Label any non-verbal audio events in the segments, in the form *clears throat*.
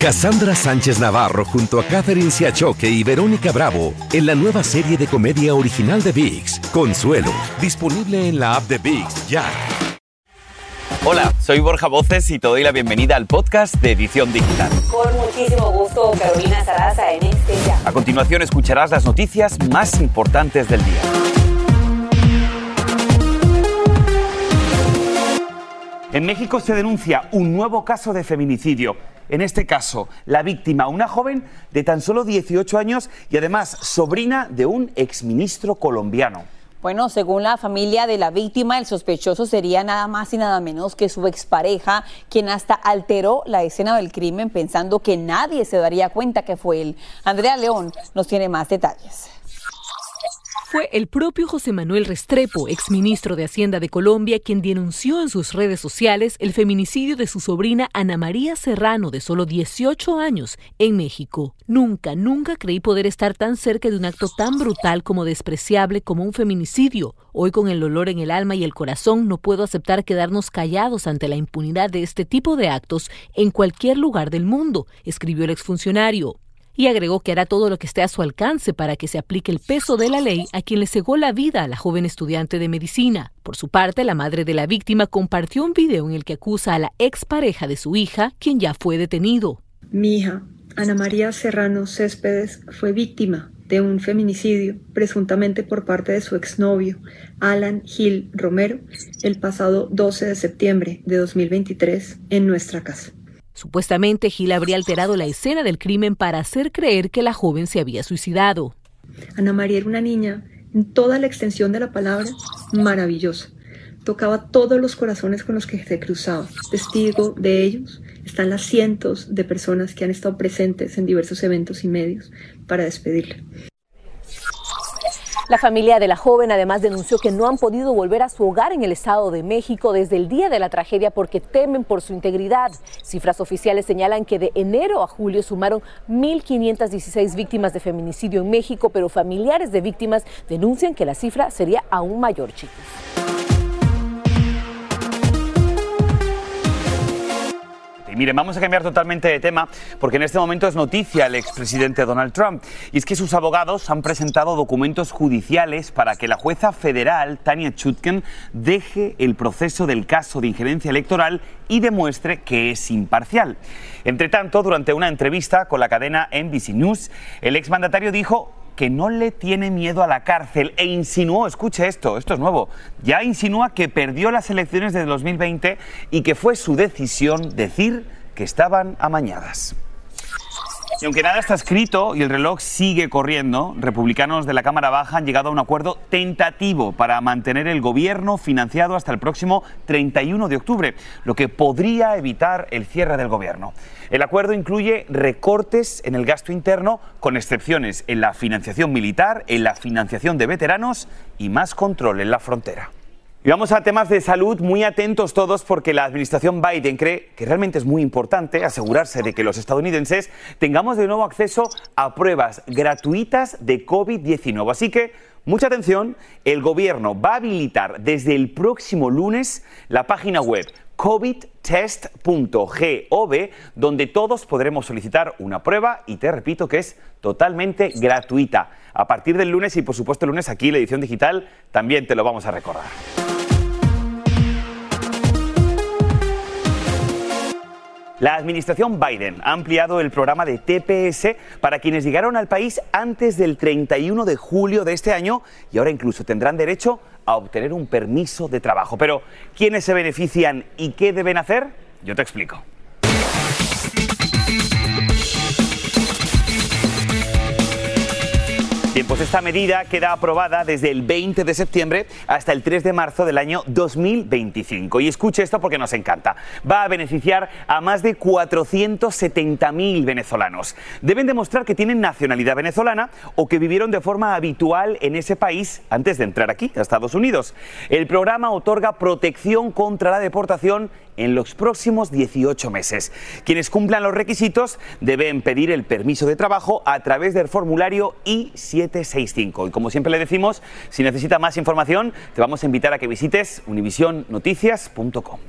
Cassandra Sánchez Navarro junto a Catherine Siachoque y Verónica Bravo en la nueva serie de comedia original de VIX, Consuelo, disponible en la app de VIX ya. Hola, soy Borja Voces y te doy la bienvenida al podcast de Edición Digital. Con muchísimo gusto, Carolina Sarasa en este ya. A continuación escucharás las noticias más importantes del día. En México se denuncia un nuevo caso de feminicidio. En este caso, la víctima, una joven de tan solo 18 años y además sobrina de un exministro colombiano. Bueno, según la familia de la víctima, el sospechoso sería nada más y nada menos que su expareja, quien hasta alteró la escena del crimen pensando que nadie se daría cuenta que fue él. Andrea León nos tiene más detalles. Fue el propio José Manuel Restrepo, exministro de Hacienda de Colombia, quien denunció en sus redes sociales el feminicidio de su sobrina Ana María Serrano, de solo 18 años, en México. Nunca, nunca creí poder estar tan cerca de un acto tan brutal como despreciable como un feminicidio. Hoy con el dolor en el alma y el corazón no puedo aceptar quedarnos callados ante la impunidad de este tipo de actos en cualquier lugar del mundo, escribió el exfuncionario y agregó que hará todo lo que esté a su alcance para que se aplique el peso de la ley a quien le cegó la vida a la joven estudiante de medicina. Por su parte, la madre de la víctima compartió un video en el que acusa a la expareja de su hija, quien ya fue detenido. Mi hija, Ana María Serrano Céspedes, fue víctima de un feminicidio, presuntamente por parte de su exnovio, Alan Gil Romero, el pasado 12 de septiembre de 2023 en nuestra casa. Supuestamente Gil habría alterado la escena del crimen para hacer creer que la joven se había suicidado. Ana María era una niña, en toda la extensión de la palabra, maravillosa. Tocaba todos los corazones con los que se cruzaba. Testigo de ellos están las cientos de personas que han estado presentes en diversos eventos y medios para despedirla. La familia de la joven además denunció que no han podido volver a su hogar en el Estado de México desde el día de la tragedia porque temen por su integridad. Cifras oficiales señalan que de enero a julio sumaron 1.516 víctimas de feminicidio en México, pero familiares de víctimas denuncian que la cifra sería aún mayor, chicos. Miren, vamos a cambiar totalmente de tema porque en este momento es noticia el expresidente Donald Trump. Y es que sus abogados han presentado documentos judiciales para que la jueza federal, Tania Chutkin, deje el proceso del caso de injerencia electoral y demuestre que es imparcial. Entre tanto, durante una entrevista con la cadena NBC News, el exmandatario dijo que no le tiene miedo a la cárcel e insinuó, escuche esto, esto es nuevo, ya insinúa que perdió las elecciones de 2020 y que fue su decisión decir que estaban amañadas. Y aunque nada está escrito y el reloj sigue corriendo, republicanos de la Cámara Baja han llegado a un acuerdo tentativo para mantener el gobierno financiado hasta el próximo 31 de octubre, lo que podría evitar el cierre del gobierno. El acuerdo incluye recortes en el gasto interno, con excepciones en la financiación militar, en la financiación de veteranos y más control en la frontera. Y vamos a temas de salud, muy atentos todos porque la administración Biden cree que realmente es muy importante asegurarse de que los estadounidenses tengamos de nuevo acceso a pruebas gratuitas de COVID-19. Así que, mucha atención, el gobierno va a habilitar desde el próximo lunes la página web covidtest.gov, donde todos podremos solicitar una prueba y te repito que es totalmente gratuita. A partir del lunes y por supuesto el lunes aquí la edición digital también te lo vamos a recordar. La administración Biden ha ampliado el programa de TPS para quienes llegaron al país antes del 31 de julio de este año y ahora incluso tendrán derecho a obtener un permiso de trabajo. Pero, ¿quiénes se benefician y qué deben hacer? Yo te explico. Pues esta medida queda aprobada desde el 20 de septiembre hasta el 3 de marzo del año 2025. Y escuche esto porque nos encanta. Va a beneficiar a más de 470.000 venezolanos. Deben demostrar que tienen nacionalidad venezolana o que vivieron de forma habitual en ese país antes de entrar aquí, a Estados Unidos. El programa otorga protección contra la deportación en los próximos 18 meses. Quienes cumplan los requisitos deben pedir el permiso de trabajo a través del formulario I-765. Y como siempre le decimos, si necesita más información, te vamos a invitar a que visites univisionnoticias.com.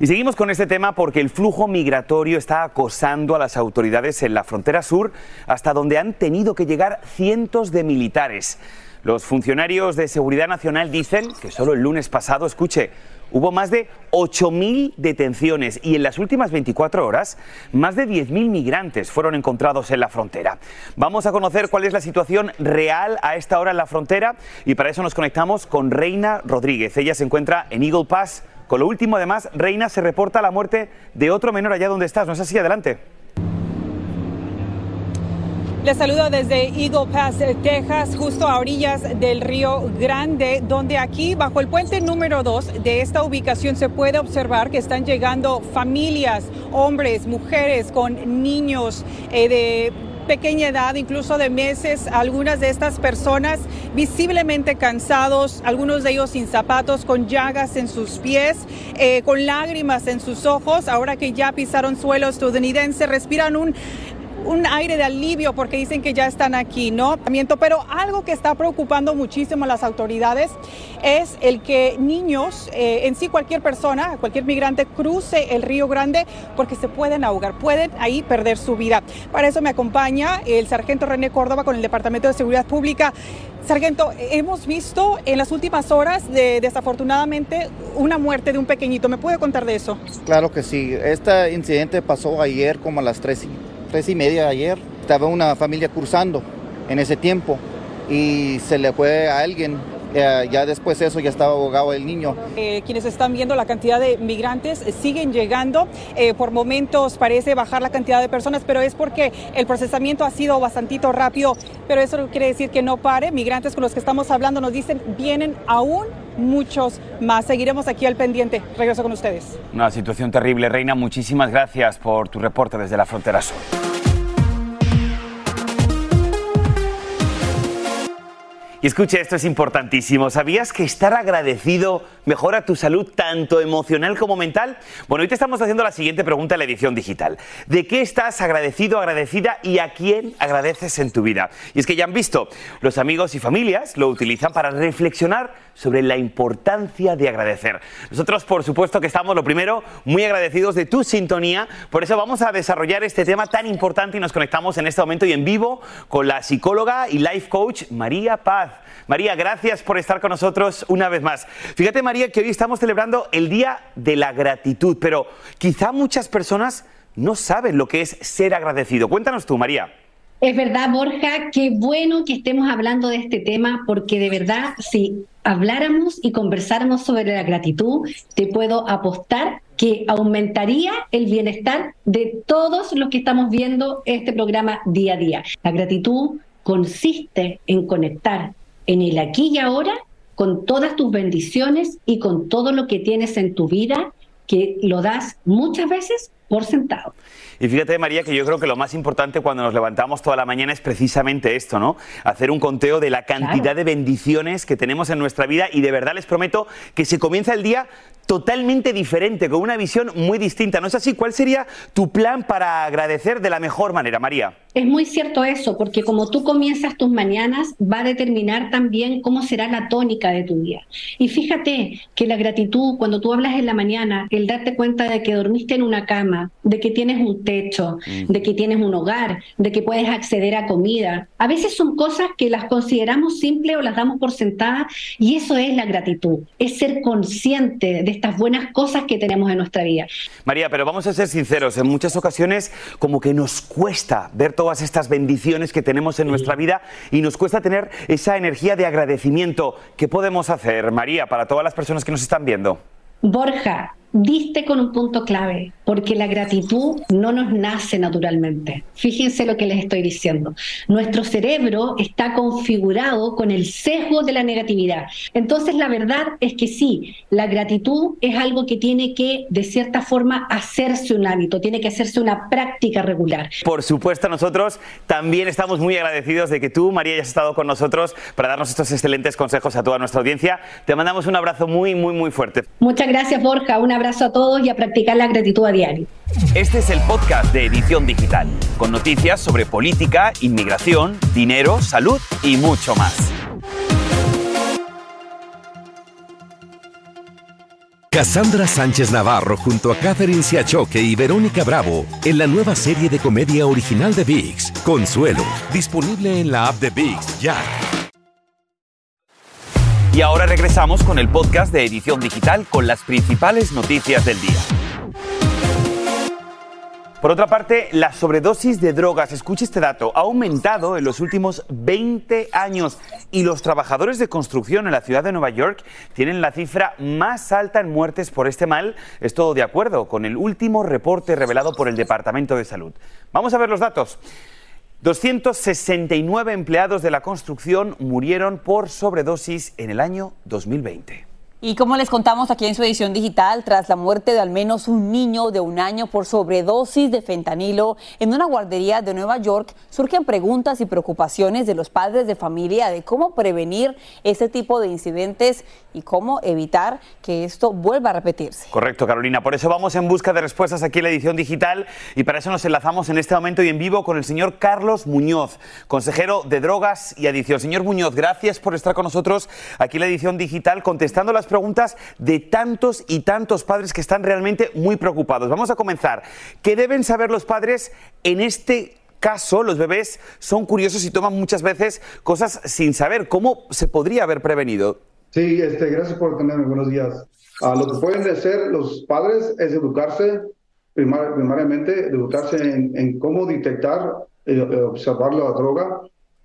Y seguimos con este tema porque el flujo migratorio está acosando a las autoridades en la frontera sur, hasta donde han tenido que llegar cientos de militares. Los funcionarios de Seguridad Nacional dicen que solo el lunes pasado, escuche, hubo más de 8.000 detenciones y en las últimas 24 horas más de 10.000 migrantes fueron encontrados en la frontera. Vamos a conocer cuál es la situación real a esta hora en la frontera y para eso nos conectamos con Reina Rodríguez. Ella se encuentra en Eagle Pass con lo último, además, Reina, se reporta la muerte de otro menor allá donde estás. ¿No es así? Adelante. Les saludo desde Eagle Pass, Texas, justo a orillas del río Grande, donde aquí, bajo el puente número 2 de esta ubicación, se puede observar que están llegando familias, hombres, mujeres con niños eh, de pequeña edad, incluso de meses, algunas de estas personas visiblemente cansados, algunos de ellos sin zapatos, con llagas en sus pies, eh, con lágrimas en sus ojos, ahora que ya pisaron suelo estadounidense, respiran un un aire de alivio porque dicen que ya están aquí, ¿no? Pero algo que está preocupando muchísimo a las autoridades es el que niños, eh, en sí cualquier persona, cualquier migrante cruce el Río Grande porque se pueden ahogar, pueden ahí perder su vida. Para eso me acompaña el sargento René Córdoba con el Departamento de Seguridad Pública. Sargento, hemos visto en las últimas horas, de, desafortunadamente, una muerte de un pequeñito. ¿Me puede contar de eso? Claro que sí. Este incidente pasó ayer como a las 3 tres y media de ayer, estaba una familia cruzando en ese tiempo y se le fue a alguien. Eh, ya después de eso ya estaba abogado el niño. Eh, quienes están viendo la cantidad de migrantes eh, siguen llegando. por momentos parece bajar la cantidad de personas, pero es porque el procesamiento ha sido bastantito rápido. Pero eso no quiere decir que no pare. Migrantes con los que estamos hablando nos dicen vienen aún muchos más. Seguiremos aquí al pendiente. Regreso con ustedes. Una situación terrible. Reina, muchísimas gracias por tu reporte desde la frontera sur. Y escuche, esto es importantísimo. ¿Sabías que estar agradecido mejora tu salud tanto emocional como mental? Bueno, hoy te estamos haciendo la siguiente pregunta en la edición digital. ¿De qué estás agradecido, agradecida y a quién agradeces en tu vida? Y es que ya han visto, los amigos y familias lo utilizan para reflexionar sobre la importancia de agradecer. Nosotros, por supuesto, que estamos, lo primero, muy agradecidos de tu sintonía. Por eso vamos a desarrollar este tema tan importante y nos conectamos en este momento y en vivo con la psicóloga y life coach María Paz. María, gracias por estar con nosotros una vez más. Fíjate, María, que hoy estamos celebrando el Día de la Gratitud, pero quizá muchas personas no saben lo que es ser agradecido. Cuéntanos tú, María. Es verdad, Borja, qué bueno que estemos hablando de este tema, porque de verdad, si habláramos y conversáramos sobre la gratitud, te puedo apostar que aumentaría el bienestar de todos los que estamos viendo este programa día a día. La gratitud consiste en conectar en el aquí y ahora con todas tus bendiciones y con todo lo que tienes en tu vida que lo das muchas veces por sentado. Y fíjate, María, que yo creo que lo más importante cuando nos levantamos toda la mañana es precisamente esto, ¿no? Hacer un conteo de la cantidad de bendiciones que tenemos en nuestra vida y de verdad les prometo que se comienza el día totalmente diferente, con una visión muy distinta. ¿No es así? ¿Cuál sería tu plan para agradecer de la mejor manera, María? Es muy cierto eso, porque como tú comienzas tus mañanas, va a determinar también cómo será la tónica de tu día. Y fíjate que la gratitud, cuando tú hablas en la mañana, el darte cuenta de que dormiste en una cama, de que tienes un techo, mm. de que tienes un hogar, de que puedes acceder a comida, a veces son cosas que las consideramos simples o las damos por sentadas, y eso es la gratitud, es ser consciente de estas buenas cosas que tenemos en nuestra vida. María, pero vamos a ser sinceros, en muchas ocasiones como que nos cuesta ver todas estas bendiciones que tenemos en nuestra vida y nos cuesta tener esa energía de agradecimiento. ¿Qué podemos hacer, María, para todas las personas que nos están viendo? Borja, diste con un punto clave, porque la gratitud no nos nace naturalmente. Fíjense lo que les estoy diciendo. Nuestro cerebro está configurado con el sesgo de la negatividad. Entonces la verdad es que sí, la gratitud es algo que tiene que, de cierta forma, hacerse un hábito, tiene que hacerse una práctica regular. Por supuesto, nosotros también estamos muy agradecidos de que tú, María, hayas estado con nosotros para darnos estos excelentes consejos a toda nuestra audiencia. Te mandamos un abrazo muy, muy, muy fuerte. Muchas gracias, Borja. Un abrazo a todos y a practicar la gratitud diario. Este es el podcast de Edición Digital, con noticias sobre política, inmigración, dinero, salud y mucho más. Cassandra Sánchez Navarro junto a Catherine Siachoque y Verónica Bravo en la nueva serie de comedia original de VIX, Consuelo, disponible en la app de VIX ya. Y ahora regresamos con el podcast de Edición Digital con las principales noticias del día. Por otra parte, la sobredosis de drogas, escuche este dato, ha aumentado en los últimos 20 años y los trabajadores de construcción en la ciudad de Nueva York tienen la cifra más alta en muertes por este mal. Es todo de acuerdo con el último reporte revelado por el Departamento de Salud. Vamos a ver los datos. 269 empleados de la construcción murieron por sobredosis en el año 2020. Y como les contamos aquí en su edición digital, tras la muerte de al menos un niño de un año por sobredosis de fentanilo en una guardería de Nueva York, surgen preguntas y preocupaciones de los padres de familia de cómo prevenir este tipo de incidentes y cómo evitar que esto vuelva a repetirse. Correcto, Carolina. Por eso vamos en busca de respuestas aquí en la edición digital y para eso nos enlazamos en este momento y en vivo con el señor Carlos Muñoz, consejero de drogas y adicción. Señor Muñoz, gracias por estar con nosotros aquí en la edición digital contestando las preguntas de tantos y tantos padres que están realmente muy preocupados. Vamos a comenzar. ¿Qué deben saber los padres en este caso? Los bebés son curiosos y toman muchas veces cosas sin saber. ¿Cómo se podría haber prevenido? Sí, este, gracias por tenerme. Buenos días. Ah, lo que pueden hacer los padres es educarse, primariamente, educarse en, cómo detectar, eh, observar la droga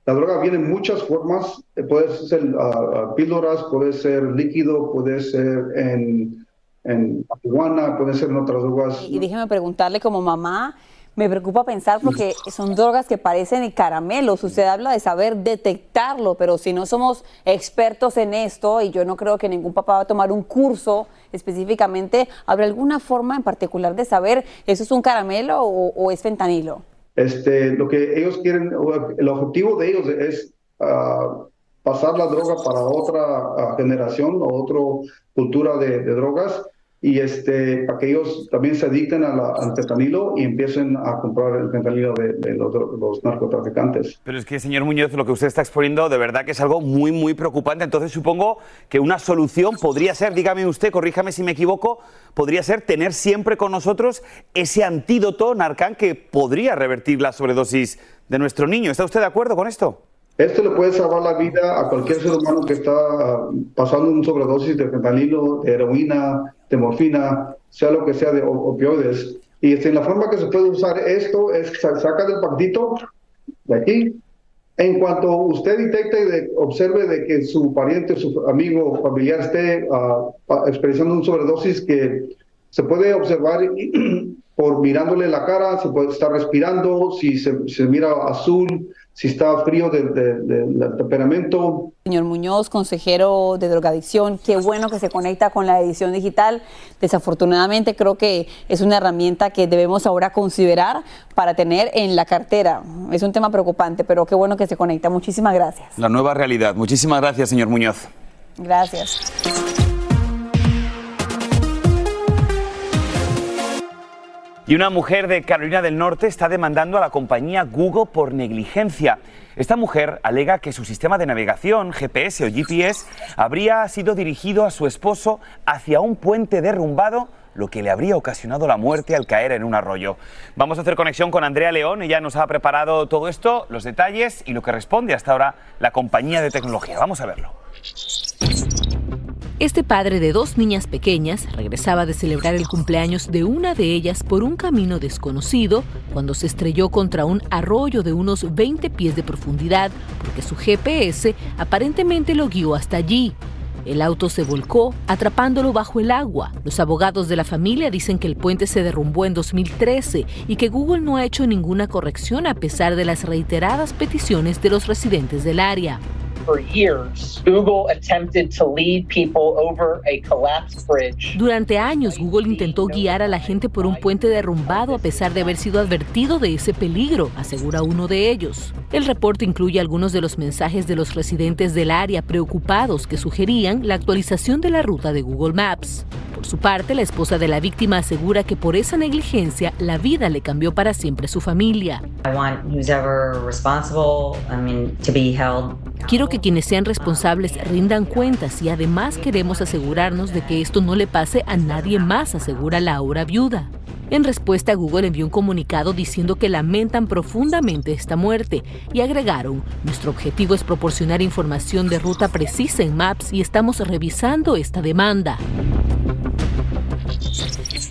la droga viene en muchas formas, eh, puede ser uh, píldoras, puede ser líquido, puede ser en, en marihuana, puede ser en otras drogas. Y, déjeme preguntarle como mamá, me preocupa pensar porque son drogas que parecen caramelos. Usted habla de saber detectarlo, pero si no somos expertos en esto, y yo no creo que ningún papá va a tomar un curso específicamente, ¿habrá alguna forma en particular de saber eso es un caramelo o es fentanilo? Este, lo que ellos quieren, el objetivo de ellos es uh, pasar la droga para otra uh, generación o otra cultura de, drogas y este, para que ellos también se adicten a la, al fentanilo y empiecen a comprar el fentanilo de, de los, los, narcotraficantes. Pero es que, señor Muñoz, lo que usted está exponiendo de verdad que es algo muy, muy preocupante. Entonces supongo que una solución podría ser, dígame usted, corríjame si me equivoco, podría ser tener siempre con nosotros ese antídoto Narcan que podría revertir la sobredosis de nuestro niño. ¿Está usted de acuerdo con esto? Esto le puede salvar la vida a cualquier ser humano que está pasando una sobredosis de fentanilo, de heroína, de morfina, sea lo que sea de opioides. Y este, la forma que se puede usar esto es saca del paquetito de aquí. En cuanto usted detecte y observe de que su pariente, su amigo familiar esté uh, expresando una sobredosis que se puede observar *clears throat* por mirándole la cara, se puede estar respirando, si se, se mira azul, si está frío del de, temperamento. Señor Muñoz, consejero de drogadicción, qué bueno que se conecta con la edición digital. Desafortunadamente creo que es una herramienta que debemos ahora considerar para tener en la cartera. Es un tema preocupante, pero qué bueno que se conecta. Muchísimas gracias. La nueva realidad. Muchísimas gracias, señor Muñoz. Gracias. Y una mujer de Carolina del Norte está demandando a la compañía Google por negligencia. Esta mujer alega que su sistema de navegación, GPS o GPS, habría sido dirigido a su esposo hacia un puente derrumbado lo que le habría ocasionado la muerte al caer en un arroyo. Vamos a hacer conexión con Andrea León, ella nos ha preparado todo esto, los detalles y lo que responde hasta ahora la compañía de tecnología. Vamos a verlo. Este padre de dos niñas pequeñas regresaba de celebrar el cumpleaños de una de ellas por un camino desconocido cuando se estrelló contra un arroyo de unos 20 pies de profundidad porque su GPS aparentemente lo guió hasta allí. El auto se volcó, atrapándolo bajo el agua. Los abogados de la familia dicen que el puente se derrumbó en 2013 y que Google no ha hecho ninguna corrección a pesar de las reiteradas peticiones de los residentes del área. Durante años, Google intentó guiar a la gente por un puente derrumbado a pesar de haber sido advertido de ese peligro, asegura uno de ellos. El reporte incluye algunos de los mensajes de los residentes del área preocupados que sugerían la actualización de la ruta de Google Maps. Por su parte, la esposa de la víctima asegura que por esa negligencia la vida le cambió para siempre su familia. Quiero que quienes sean responsables rindan cuentas y además queremos asegurarnos de que esto no le pase a nadie más, asegura la ahora viuda. En respuesta, Google envió un comunicado diciendo que lamentan profundamente esta muerte y agregaron, nuestro objetivo es proporcionar información de ruta precisa en Maps y estamos revisando esta demanda.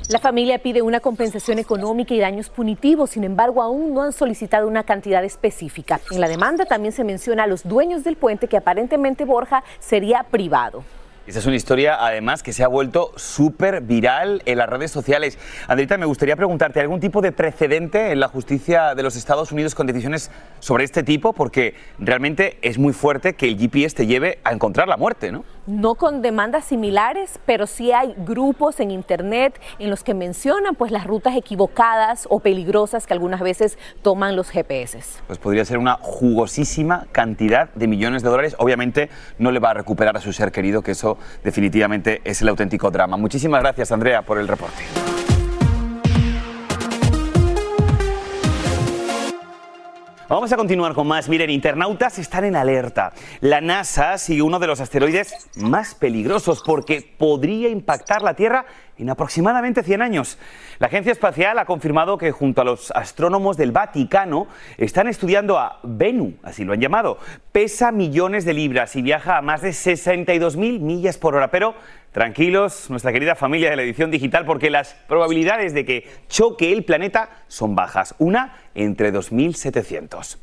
La familia pide una compensación económica y daños punitivos, sin embargo, aún no han solicitado una cantidad específica. En la demanda también se menciona a los dueños del puente que aparentemente Borja sería privado. Esta es una historia, además, que se ha vuelto súper viral en las redes sociales. Andrita, me gustaría preguntarte, ¿algún tipo de precedente en la justicia de los Estados Unidos con decisiones sobre este tipo? Porque realmente es muy fuerte que el GPS te lleve a encontrar la muerte, ¿no? No con demandas similares, pero sí hay grupos en Internet en los que mencionan pues, las rutas equivocadas o peligrosas que algunas veces toman los GPS. Pues podría ser una jugosísima cantidad de millones de dólares. Obviamente no le va a recuperar a su ser querido, que eso definitivamente es el auténtico drama. Muchísimas gracias, Andrea, por el reporte. Vamos a continuar con más. Miren, internautas están en alerta. La NASA sigue uno de los asteroides más peligrosos porque podría impactar la Tierra en aproximadamente 100 años. La Agencia Espacial ha confirmado que junto a los astrónomos del Vaticano están estudiando a Venu, así lo han llamado. Pesa millones de libras y viaja a más de 62.000 millas por hora, pero tranquilos, nuestra querida familia de la edición digital, porque las probabilidades de que choque el planeta son bajas, una entre 2.700.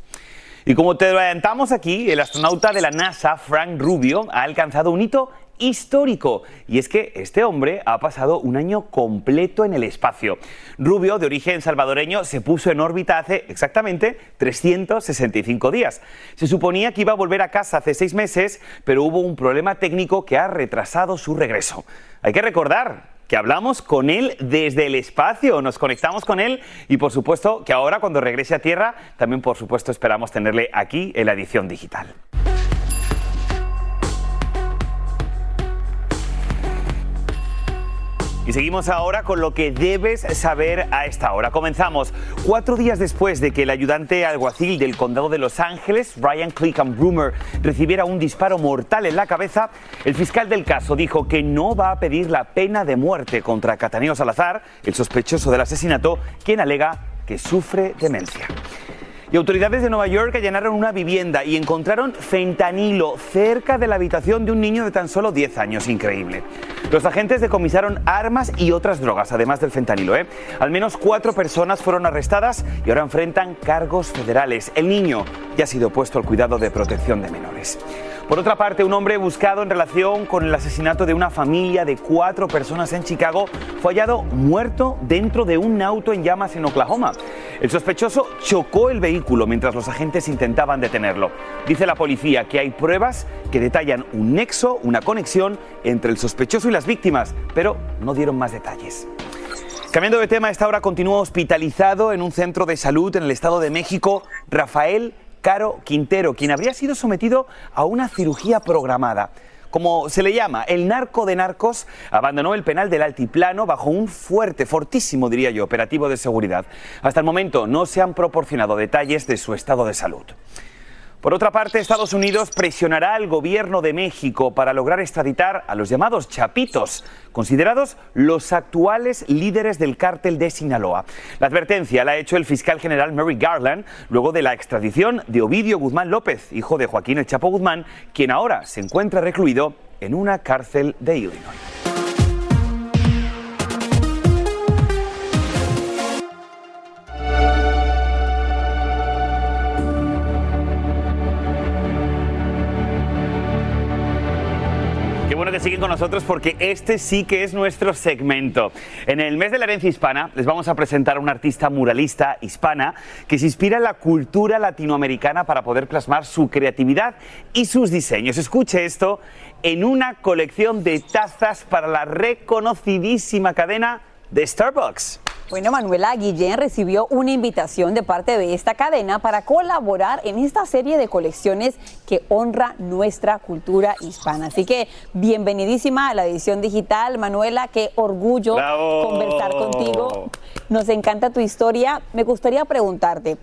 Y como te adelantamos aquí, el astronauta de la NASA, Frank Rubio, ha alcanzado un hito histórico. Y es que este hombre ha pasado un año completo en el espacio. Rubio, de origen salvadoreño, se puso en órbita hace exactamente 365 días. Se suponía que iba a volver a casa hace seis meses, pero hubo un problema técnico que ha retrasado su regreso. Hay que recordar que hablamos con él desde el espacio, nos conectamos con él y por supuesto que ahora cuando regrese a Tierra también por supuesto esperamos tenerle aquí en la edición digital. Y seguimos ahora con lo que debes saber a esta hora. Comenzamos cuatro días después de que el ayudante alguacil del condado de Los Ángeles, Ryan Clickham Broomer, recibiera un disparo mortal en la cabeza, el fiscal del caso dijo que no va a pedir la pena de muerte contra Cataneo Salazar, el sospechoso del asesinato, quien alega que sufre demencia. Y autoridades de Nueva York allanaron una vivienda y encontraron fentanilo cerca de la habitación de un niño de tan solo 10 años. Increíble. Los agentes decomisaron armas y otras drogas, además del fentanilo. ¿eh? Al menos cuatro personas fueron arrestadas y ahora enfrentan cargos federales. El niño ya ha sido puesto al cuidado de protección de menores. Por otra parte, un hombre buscado en relación con el asesinato de una familia de cuatro personas en Chicago fue hallado muerto dentro de un auto en llamas en Oklahoma. El sospechoso chocó el vehículo mientras los agentes intentaban detenerlo. Dice la policía que hay pruebas que detallan un nexo, una conexión entre el sospechoso y las víctimas, pero no dieron más detalles. Cambiando de tema, esta hora continúa hospitalizado en un centro de salud en el Estado de México Rafael Caro Quintero, quien habría sido sometido a una cirugía programada. Como se le llama, el narco de narcos abandonó el penal del altiplano bajo un fuerte, fortísimo, diría yo, operativo de seguridad. Hasta el momento no se han proporcionado detalles de su estado de salud. Por otra parte, Estados Unidos presionará al gobierno de México para lograr extraditar a los llamados chapitos, considerados los actuales líderes del cártel de Sinaloa. La advertencia la ha hecho el fiscal general Mary Garland luego de la extradición de Ovidio Guzmán López, hijo de Joaquín El Chapo Guzmán, quien ahora se encuentra recluido en una cárcel de Illinois. Siguen con nosotros porque este sí que es nuestro segmento. En el mes de la herencia hispana les vamos a presentar a una artista muralista hispana que se inspira en la cultura latinoamericana para poder plasmar su creatividad y sus diseños. Escuche esto en una colección de tazas para la reconocidísima cadena de Starbucks. Bueno, Manuela Guillén recibió una invitación de parte de esta cadena para colaborar en esta serie de colecciones que honra nuestra cultura hispana. Así que bienvenidísima a la edición digital. Manuela, qué orgullo conversar contigo. Nos encanta tu historia. Me gustaría preguntarte,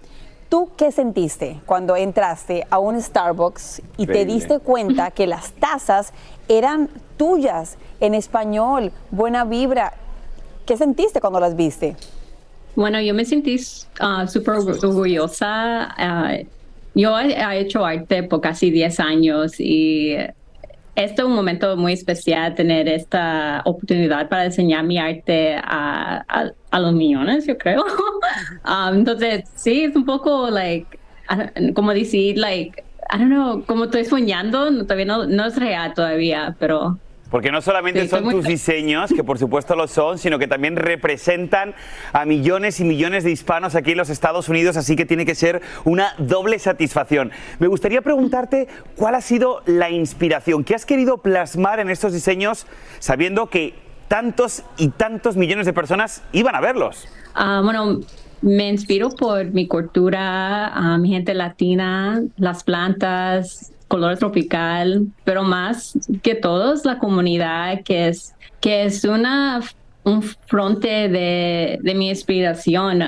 ¿Tú qué sentiste cuando entraste a un Starbucks y te diste cuenta que las tazas eran tuyas en español, buena vibra? ¿Qué sentiste cuando las viste? Bueno, yo me sentí ah, súper orgu- orgullosa. ah, yo he, he hecho arte por casi 10 años y este es un momento muy especial tener esta oportunidad para enseñar mi arte a, a- a los millones, yo creo. *laughs* Ah, entonces, sí, es un poco, like, como decir, like, I don't know, como estoy soñando, todavía no, no es real todavía, pero Porque no solamente Sí, son tus diseños, que por supuesto lo son, sino que también representan a millones y millones de hispanos aquí en los Estados Unidos, así que tiene que ser una doble satisfacción. Me gustaría preguntarte cuál ha sido la inspiración, qué has querido plasmar en estos diseños sabiendo que tantos y tantos millones de personas iban a verlos. Ah, bueno, me inspiro por mi cultura, ah, mi gente latina, las plantas, color tropical, pero más que todo es la comunidad que es, que es una, un fronte de, de mi inspiración.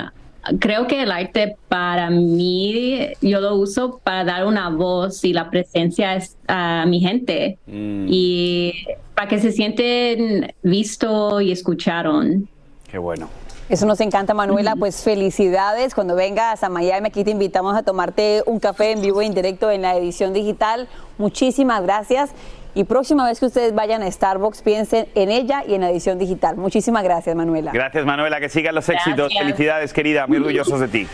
Creo que el arte para mí, yo lo uso para dar una voz y la presencia es- a mi gente y para que se sienten visto y escucharon. Qué bueno. Eso nos encanta, Manuela. Pues felicidades. Cuando vengas a Miami, aquí te invitamos a tomarte un café en vivo e indirecto en la edición digital. Muchísimas gracias. Y próxima vez que ustedes vayan a Starbucks, piensen en ella y en la edición digital. Muchísimas gracias, Manuela. Gracias Manuela, que sigan los éxitos. Gracias. Felicidades querida, muy orgullosos de ti.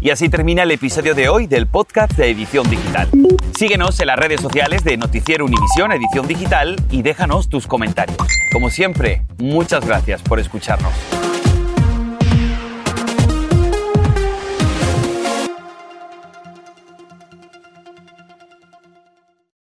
Y así termina el episodio de hoy del podcast de Edición Digital. Síguenos en las redes sociales de Noticiero Univisión Edición Digital y déjanos tus comentarios. Como siempre, muchas gracias por escucharnos.